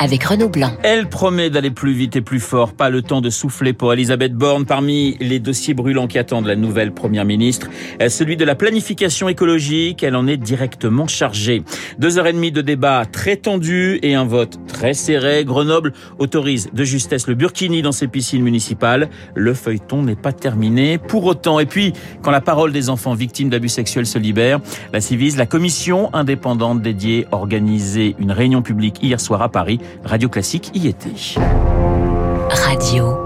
avec Renaud Blanc. Elle promet d'aller plus vite et plus fort. Pas le temps de souffler pour Elisabeth Borne. Parmi les dossiers brûlants qui attendent la nouvelle première ministre, celui de la planification écologique. Elle en est directement chargée. Deux heures et demie de débat très tendu et un vote très serré. Grenoble autorise de justesse le burkini dans ses piscines municipales. Le feuilleton n'est pas terminé pour autant. Et puis, quand la parole des enfants victimes d'abus sexuels se libère, la Civise, la commission indépendante dédiée, organisé une réunion publique hier soir à Paris Radio Classique y était. Radio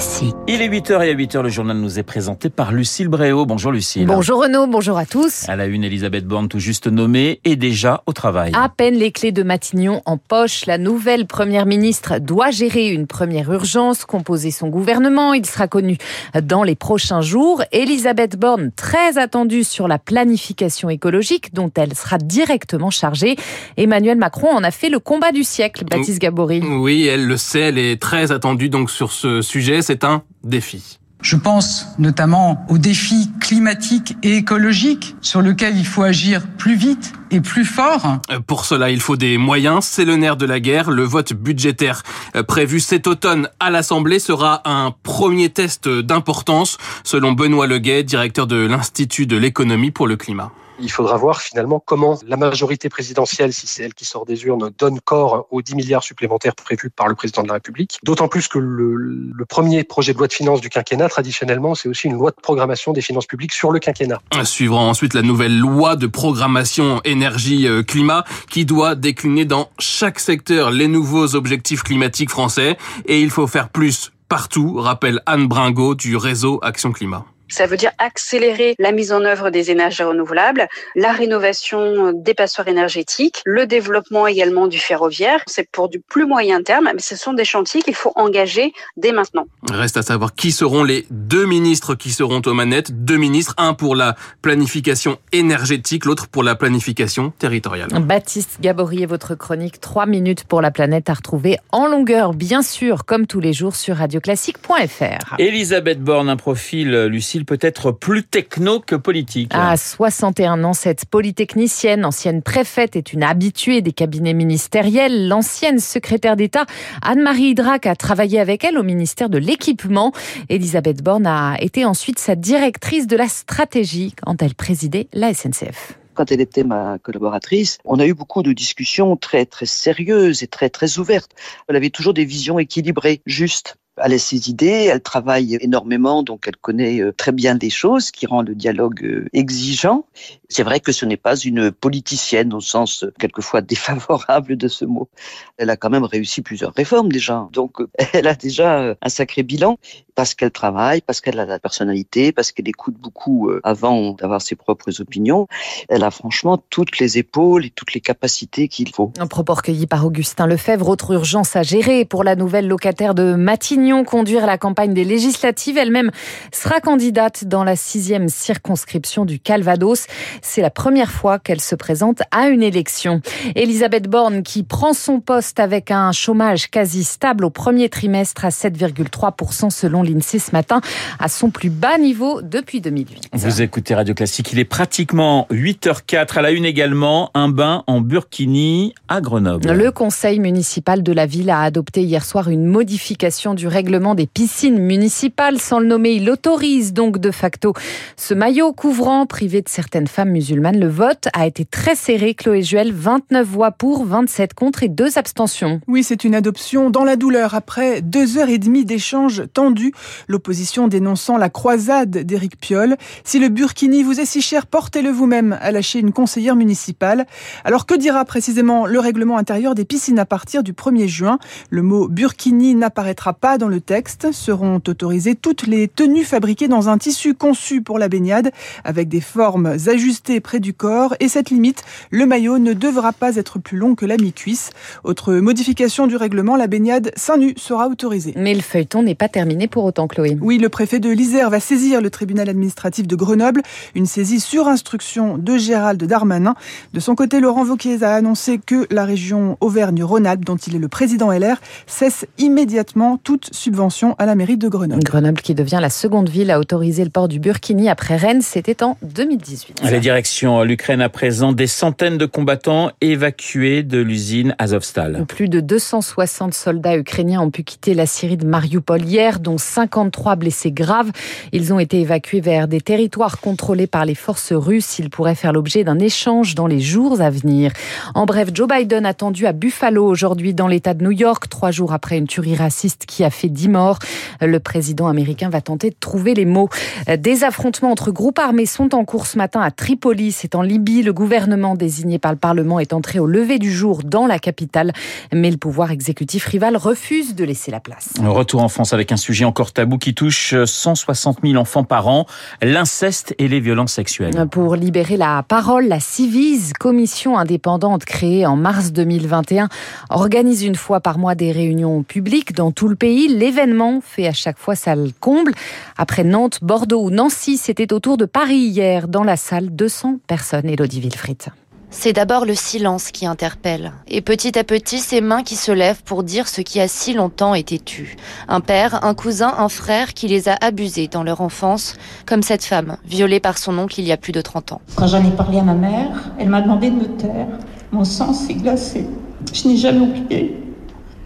classique. Il est 8h et à 8h, le journal nous est présenté par Lucille Bréau. Bonjour Lucille. Bonjour Renaud, bonjour à tous. À la une, Elisabeth Borne tout juste nommée et déjà au travail. À peine les clés de Matignon en poche, la nouvelle première ministre doit gérer une première urgence, composer son gouvernement. Il sera connu dans les prochains jours. Elisabeth Borne, très attendue sur la planification écologique dont elle sera directement chargée. Emmanuel Macron en a fait le combat du siècle, Baptiste Gabory. Oui, elle le sait, elle est très attendue donc sur ce sujet c'est un défi. Je pense notamment aux défis climatiques et écologiques sur lesquels il faut agir plus vite et plus fort. Euh, pour cela, il faut des moyens. C'est le nerf de la guerre. Le vote budgétaire euh, prévu cet automne à l'Assemblée sera un premier test d'importance, selon Benoît Leguet, directeur de l'Institut de l'économie pour le climat. Il faudra voir finalement comment la majorité présidentielle, si c'est elle qui sort des urnes, donne corps aux 10 milliards supplémentaires prévus par le président de la République. D'autant plus que le, le, premier projet de loi de finances du quinquennat, traditionnellement, c'est aussi une loi de programmation des finances publiques sur le quinquennat. Suivra ensuite la nouvelle loi de programmation énergie-climat qui doit décliner dans chaque secteur les nouveaux objectifs climatiques français. Et il faut faire plus partout, rappelle Anne Bringot du réseau Action Climat. Ça veut dire accélérer la mise en œuvre des énergies renouvelables, la rénovation des passoires énergétiques, le développement également du ferroviaire. C'est pour du plus moyen terme, mais ce sont des chantiers qu'il faut engager dès maintenant. Reste à savoir qui seront les deux ministres qui seront aux manettes. Deux ministres, un pour la planification énergétique, l'autre pour la planification territoriale. Baptiste Gabory et votre chronique 3 minutes pour la planète à retrouver en longueur, bien sûr, comme tous les jours sur radioclassique.fr. Elisabeth Borne, un profil, Lucie peut-être plus techno que politique. À 61 ans, cette polytechnicienne, ancienne préfète, est une habituée des cabinets ministériels. L'ancienne secrétaire d'État, Anne-Marie Hydrac, a travaillé avec elle au ministère de l'Équipement. Elisabeth Borne a été ensuite sa directrice de la stratégie quand elle présidait la SNCF quand elle était ma collaboratrice, on a eu beaucoup de discussions très très sérieuses et très très ouvertes. Elle avait toujours des visions équilibrées, justes elle a ses idées, elle travaille énormément, donc elle connaît euh, très bien des choses, qui rend le dialogue euh, exigeant. C'est vrai que ce n'est pas une politicienne au sens euh, quelquefois défavorable de ce mot. Elle a quand même réussi plusieurs réformes déjà, donc elle a déjà un sacré bilan parce qu'elle travaille, parce qu'elle a la personnalité, parce qu'elle écoute beaucoup avant d'avoir ses propres opinions. Elle a franchement toutes les épaules et toutes les capacités qu'il faut. Un propos recueilli par Augustin Lefebvre, autre urgence à gérer pour la nouvelle locataire de Matignon conduire la campagne des législatives. Elle-même sera candidate dans la sixième circonscription du Calvados. C'est la première fois qu'elle se présente à une élection. Elisabeth Borne qui prend son poste avec un chômage quasi stable au premier trimestre à 7,3% selon l'INSEE ce matin, à son plus bas niveau depuis 2008. Vous écoutez Radio Classique, il est pratiquement 8h04 à la une également, un bain en Burkini à Grenoble. Le conseil municipal de la ville a adopté hier soir une modification du règlement des piscines municipales. Sans le nommer, il autorise donc de facto ce maillot couvrant privé de certaines femmes musulmanes. Le vote a été très serré. Chloé Juel, 29 voix pour, 27 contre et deux abstentions. Oui, c'est une adoption dans la douleur après deux heures et demie d'échanges tendus. L'opposition dénonçant la croisade d'Éric Piolle. Si le burkini vous est si cher, portez-le vous-même, a lâché une conseillère municipale. Alors que dira précisément le règlement intérieur des piscines à partir du 1er juin? Le mot burkini n'apparaîtra pas dans le texte. Seront autorisées toutes les tenues fabriquées dans un tissu conçu pour la baignade, avec des formes ajustées près du corps. Et cette limite, le maillot ne devra pas être plus long que la mi-cuisse. Autre modification du règlement, la baignade seins nus sera autorisée. Mais le feuilleton n'est pas terminé pour autant, Chloé. Oui, le préfet de l'Isère va saisir le tribunal administratif de Grenoble. Une saisie sur instruction de Gérald Darmanin. De son côté, Laurent Wauquiez a annoncé que la région Auvergne-Rhône-Alpes, dont il est le président LR, cesse immédiatement toute subvention à la mairie de Grenoble. Grenoble qui devient la seconde ville à autoriser le port du Burkini après Rennes, c'était en 2018. La direction l'Ukraine à présent, des centaines de combattants évacués de l'usine Azovstal. Plus de 260 soldats ukrainiens ont pu quitter la Syrie de Mariupol hier, dont 53 blessés graves. Ils ont été évacués vers des territoires contrôlés par les forces russes. Ils pourraient faire l'objet d'un échange dans les jours à venir. En bref, Joe Biden attendu à Buffalo aujourd'hui dans l'État de New York, trois jours après une tuerie raciste qui a fait dix morts. Le président américain va tenter de trouver les mots. Des affrontements entre groupes armés sont en cours ce matin à Tripoli, c'est en Libye. Le gouvernement désigné par le Parlement est entré au lever du jour dans la capitale, mais le pouvoir exécutif rival refuse de laisser la place. Retour en France avec un sujet encore tabou qui touche 160 000 enfants par an, l'inceste et les violences sexuelles. Pour libérer la parole, la Civise, commission indépendante créée en mars 2021, organise une fois par mois des réunions publiques dans tout le pays. L'événement fait à chaque fois salle comble. Après Nantes, Bordeaux ou Nancy, c'était au tour de Paris hier, dans la salle 200 personnes. Elodie Wilfried. C'est d'abord le silence qui interpelle, et petit à petit ces mains qui se lèvent pour dire ce qui a si longtemps été tu. Un père, un cousin, un frère qui les a abusés dans leur enfance, comme cette femme, violée par son oncle il y a plus de 30 ans. Quand j'en ai parlé à ma mère, elle m'a demandé de me taire. Mon sang s'est glacé. Je n'ai jamais oublié.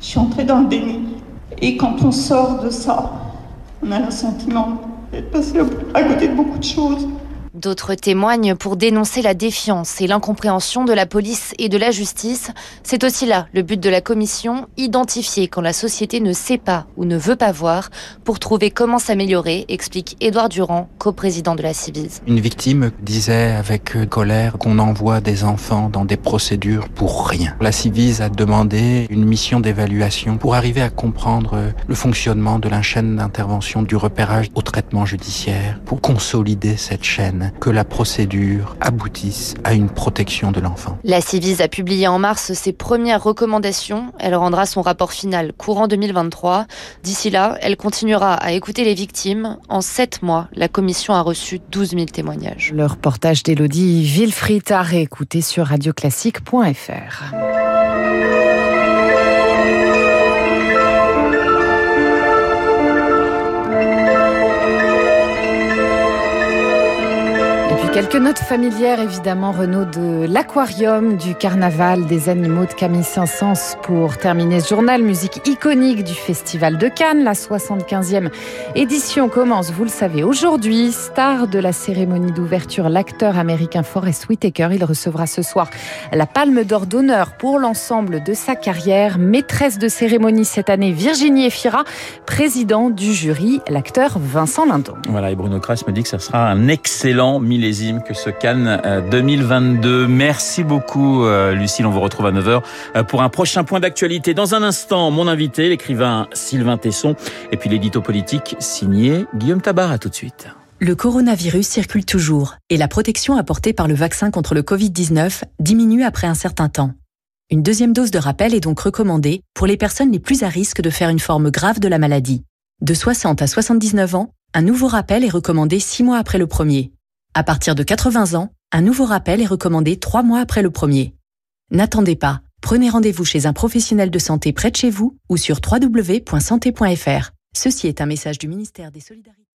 Je suis entrée dans le déni. Et quand on sort de ça, on a le sentiment d'être passé à côté de beaucoup de choses. D'autres témoignent pour dénoncer la défiance et l'incompréhension de la police et de la justice. C'est aussi là le but de la commission, identifier quand la société ne sait pas ou ne veut pas voir pour trouver comment s'améliorer, explique Édouard Durand, coprésident de la Civise. Une victime disait avec colère qu'on envoie des enfants dans des procédures pour rien. La Civise a demandé une mission d'évaluation pour arriver à comprendre le fonctionnement de la chaîne d'intervention du repérage au traitement judiciaire, pour consolider cette chaîne que la procédure aboutisse à une protection de l'enfant. La Civise a publié en mars ses premières recommandations. Elle rendra son rapport final courant 2023. D'ici là, elle continuera à écouter les victimes. En sept mois, la commission a reçu 12 000 témoignages. Le reportage d'Elodie Villefrit à réécouter sur radioclassique.fr. Quelques notes familières, évidemment, Renaud, de l'aquarium, du carnaval, des animaux de Camille Saint-Saëns pour terminer ce journal. Musique iconique du Festival de Cannes. La 75e édition commence, vous le savez, aujourd'hui. Star de la cérémonie d'ouverture, l'acteur américain Forrest Whitaker. Il recevra ce soir la palme d'or d'honneur pour l'ensemble de sa carrière. Maîtresse de cérémonie cette année, Virginie Efira, président du jury, l'acteur Vincent Lindon. Voilà, et Bruno Kras me dit que ça sera un excellent millésime que ce Cannes 2022. Merci beaucoup, Lucille. On vous retrouve à 9h pour un prochain point d'actualité. Dans un instant, mon invité, l'écrivain Sylvain Tesson, et puis l'édito politique signé Guillaume Tabar. À tout de suite. Le coronavirus circule toujours et la protection apportée par le vaccin contre le Covid-19 diminue après un certain temps. Une deuxième dose de rappel est donc recommandée pour les personnes les plus à risque de faire une forme grave de la maladie. De 60 à 79 ans, un nouveau rappel est recommandé 6 mois après le premier. À partir de 80 ans, un nouveau rappel est recommandé 3 mois après le premier. N'attendez pas, prenez rendez-vous chez un professionnel de santé près de chez vous ou sur www.santé.fr. Ceci est un message du ministère des Solidarités.